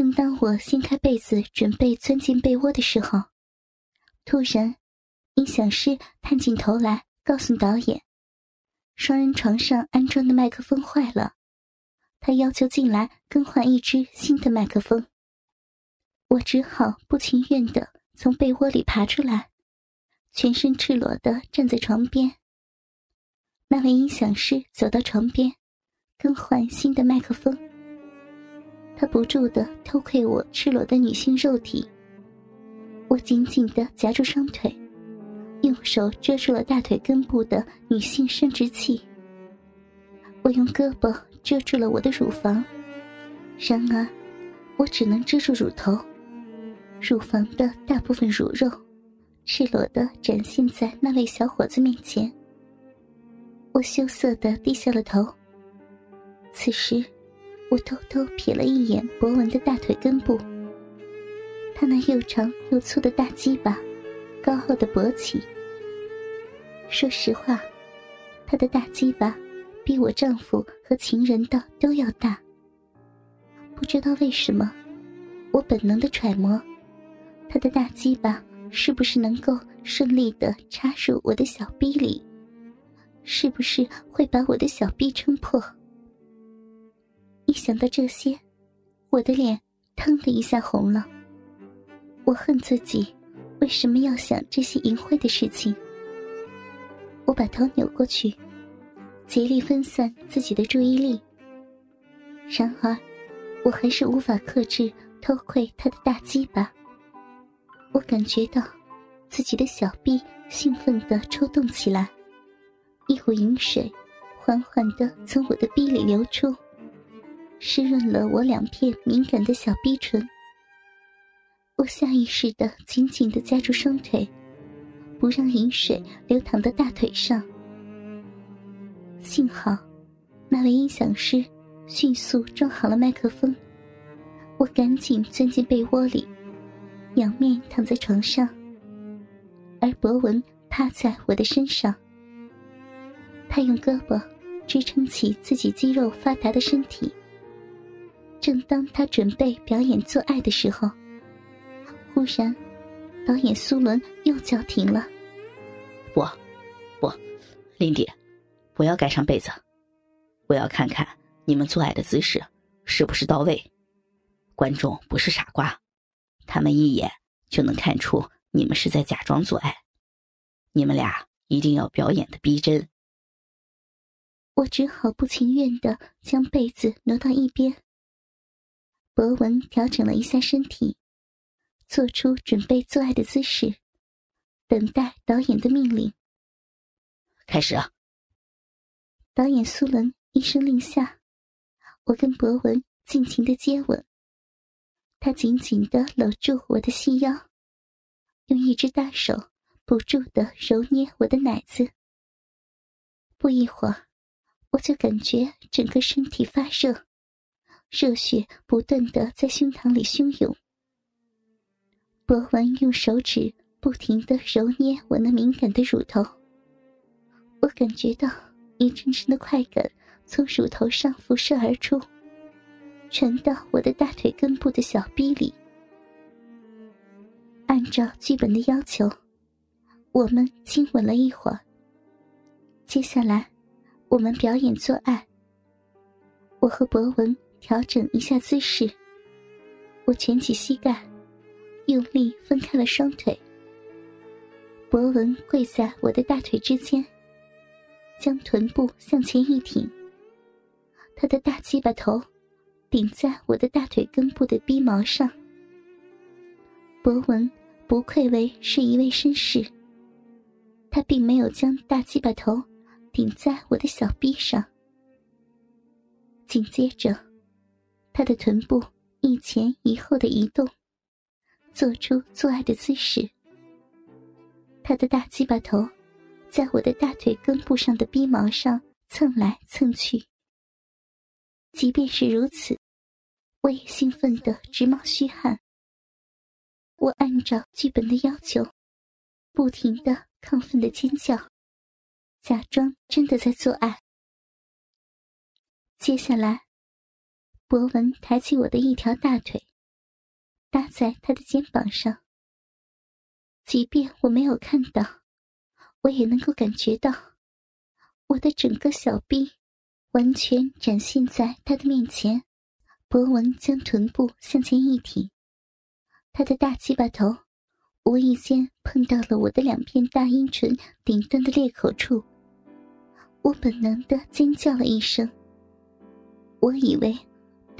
正当我掀开被子准备钻进被窝的时候，突然，音响师探进头来告诉导演，双人床上安装的麦克风坏了，他要求进来更换一支新的麦克风。我只好不情愿的从被窝里爬出来，全身赤裸的站在床边。那位音响师走到床边，更换新的麦克风。他不住的偷窥我赤裸的女性肉体，我紧紧的夹住双腿，用手遮住了大腿根部的女性生殖器。我用胳膊遮住了我的乳房，然而，我只能遮住乳头，乳房的大部分乳肉，赤裸的展现在那位小伙子面前。我羞涩的低下了头。此时。我偷偷瞥了一眼博文的大腿根部，他那又长又粗的大鸡巴，高傲的勃起。说实话，他的大鸡巴比我丈夫和情人的都要大。不知道为什么，我本能的揣摩，他的大鸡巴是不是能够顺利的插入我的小逼里，是不是会把我的小逼撑破？一想到这些，我的脸腾的一下红了。我恨自己为什么要想这些淫秽的事情。我把头扭过去，竭力分散自己的注意力。然而，我还是无法克制偷窥他的大鸡巴。我感觉到自己的小臂兴奋的抽动起来，一股淫水缓缓的从我的臂里流出。湿润了我两片敏感的小逼唇，我下意识的紧紧的夹住双腿，不让饮水流淌到大腿上。幸好，那位音响师迅速装好了麦克风，我赶紧钻进被窝里，仰面躺在床上，而博文趴在我的身上，他用胳膊支撑起自己肌肉发达的身体。正当他准备表演做爱的时候，忽然，导演苏伦又叫停了。不，不，林迪，不要盖上被子，我要看看你们做爱的姿势是不是到位。观众不是傻瓜，他们一眼就能看出你们是在假装做爱。你们俩一定要表演的逼真。我只好不情愿的将被子挪到一边。博文调整了一下身体，做出准备做爱的姿势，等待导演的命令。开始啊。导演苏伦一声令下，我跟博文尽情的接吻。他紧紧的搂住我的细腰，用一只大手不住的揉捏我的奶子。不一会儿，我就感觉整个身体发热。热血不断的在胸膛里汹涌，博文用手指不停的揉捏我那敏感的乳头，我感觉到一阵阵的快感从乳头上辐射而出，传到我的大腿根部的小臂里。按照剧本的要求，我们亲吻了一会儿，接下来我们表演做爱。我和博文。调整一下姿势，我蜷起膝盖，用力分开了双腿。博文跪在我的大腿之间，将臀部向前一挺，他的大鸡巴头顶在我的大腿根部的逼毛上。博文不愧为是一位绅士，他并没有将大鸡巴头顶在我的小臂上。紧接着。他的臀部一前一后的移动，做出做爱的姿势。他的大鸡巴头在我的大腿根部上的逼毛上蹭来蹭去。即便是如此，我也兴奋的直冒虚汗。我按照剧本的要求，不停的亢奋的尖叫，假装真的在做爱。接下来。博文抬起我的一条大腿，搭在他的肩膀上。即便我没有看到，我也能够感觉到，我的整个小臂完全展现在他的面前。博文将臀部向前一挺，他的大鸡巴头无意间碰到了我的两片大阴唇顶端的裂口处，我本能的尖叫了一声。我以为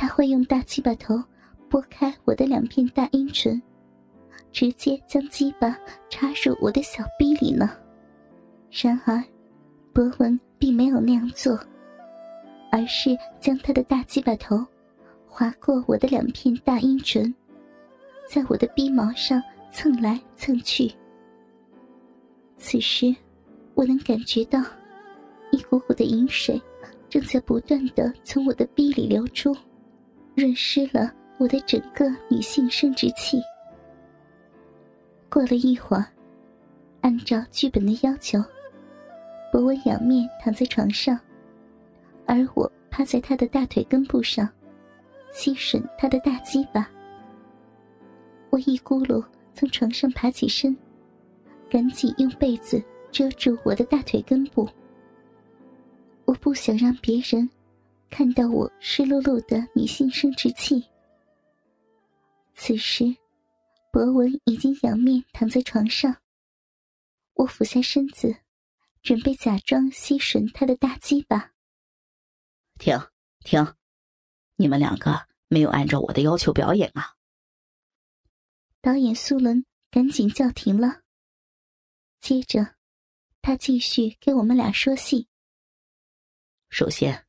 他会用大鸡巴头拨开我的两片大阴唇。直接将鸡巴插入我的小臂里呢。然而，博文并没有那样做，而是将他的大鸡巴头划过我的两片大阴唇，在我的逼毛上蹭来蹭去。此时，我能感觉到一股股的饮水正在不断的从我的逼里流出，润湿了我的整个女性生殖器。过了一会儿，按照剧本的要求，博文仰面躺在床上，而我趴在他的大腿根部上，吸吮他的大鸡巴。我一咕噜从床上爬起身，赶紧用被子遮住我的大腿根部。我不想让别人看到我湿漉漉的女性生殖器。此时。博文已经仰面躺在床上，我俯下身子，准备假装吸吮他的大鸡巴。停停，你们两个没有按照我的要求表演啊！导演苏伦赶紧叫停了。接着，他继续给我们俩说戏。首先，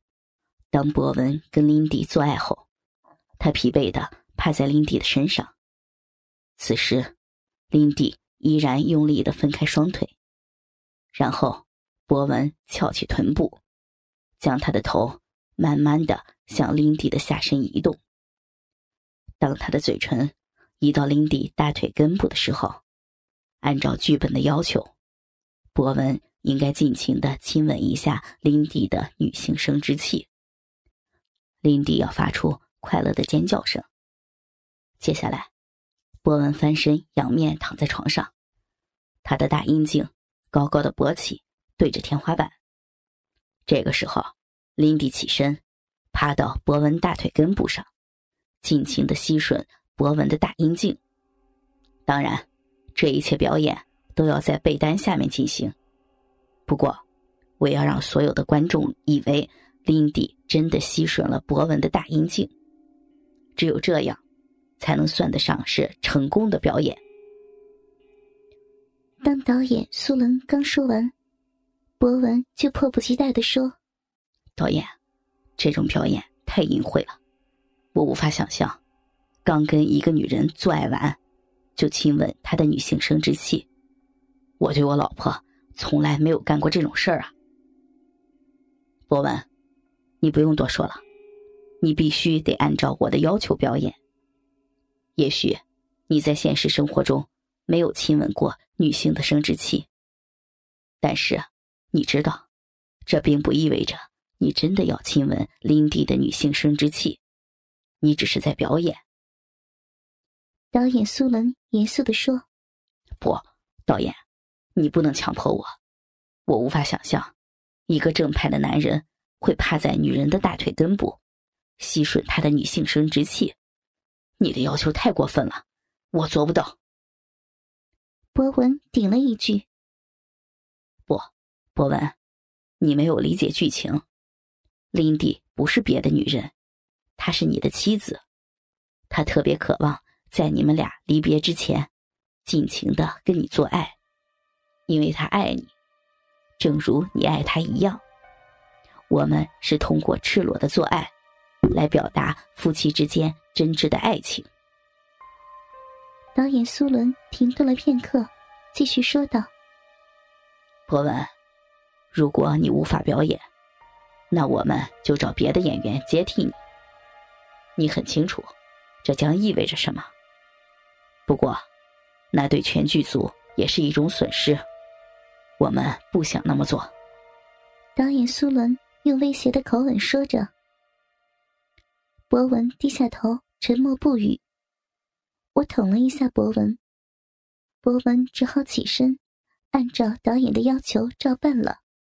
当博文跟林迪做爱后，他疲惫的趴在林迪的身上。此时，林迪依然用力的分开双腿，然后博文翘起臀部，将他的头慢慢的向林迪的下身移动。当他的嘴唇移到林迪大腿根部的时候，按照剧本的要求，博文应该尽情的亲吻一下林迪的女性生殖器。林迪要发出快乐的尖叫声。接下来。波文翻身，仰面躺在床上，他的大阴茎高高的勃起，对着天花板。这个时候，林迪起身，趴到博文大腿根部上，尽情的吸吮博文的大阴茎。当然，这一切表演都要在被单下面进行。不过，我要让所有的观众以为林迪真的吸吮了博文的大阴茎。只有这样。才能算得上是成功的表演。当导演苏伦刚说完，博文就迫不及待的说：“导演，这种表演太淫秽了，我无法想象，刚跟一个女人做爱完，就亲吻她的女性生殖器。我对我老婆从来没有干过这种事儿啊。”博文，你不用多说了，你必须得按照我的要求表演。也许你在现实生活中没有亲吻过女性的生殖器，但是你知道，这并不意味着你真的要亲吻林迪的女性生殖器，你只是在表演。导演苏伦严肃的说：“不，导演，你不能强迫我，我无法想象，一个正派的男人会趴在女人的大腿根部，吸吮她的女性生殖器。”你的要求太过分了，我做不到。博文顶了一句：“不，博文，你没有理解剧情。林迪不是别的女人，她是你的妻子。她特别渴望在你们俩离别之前，尽情的跟你做爱，因为她爱你，正如你爱她一样。我们是通过赤裸的做爱。”来表达夫妻之间真挚的爱情。导演苏伦停顿了片刻，继续说道：“博文，如果你无法表演，那我们就找别的演员接替你。你很清楚，这将意味着什么。不过，那对全剧组也是一种损失。我们不想那么做。”导演苏伦用威胁的口吻说着。博文低下头，沉默不语。我捅了一下博文，博文只好起身，按照导演的要求照办了。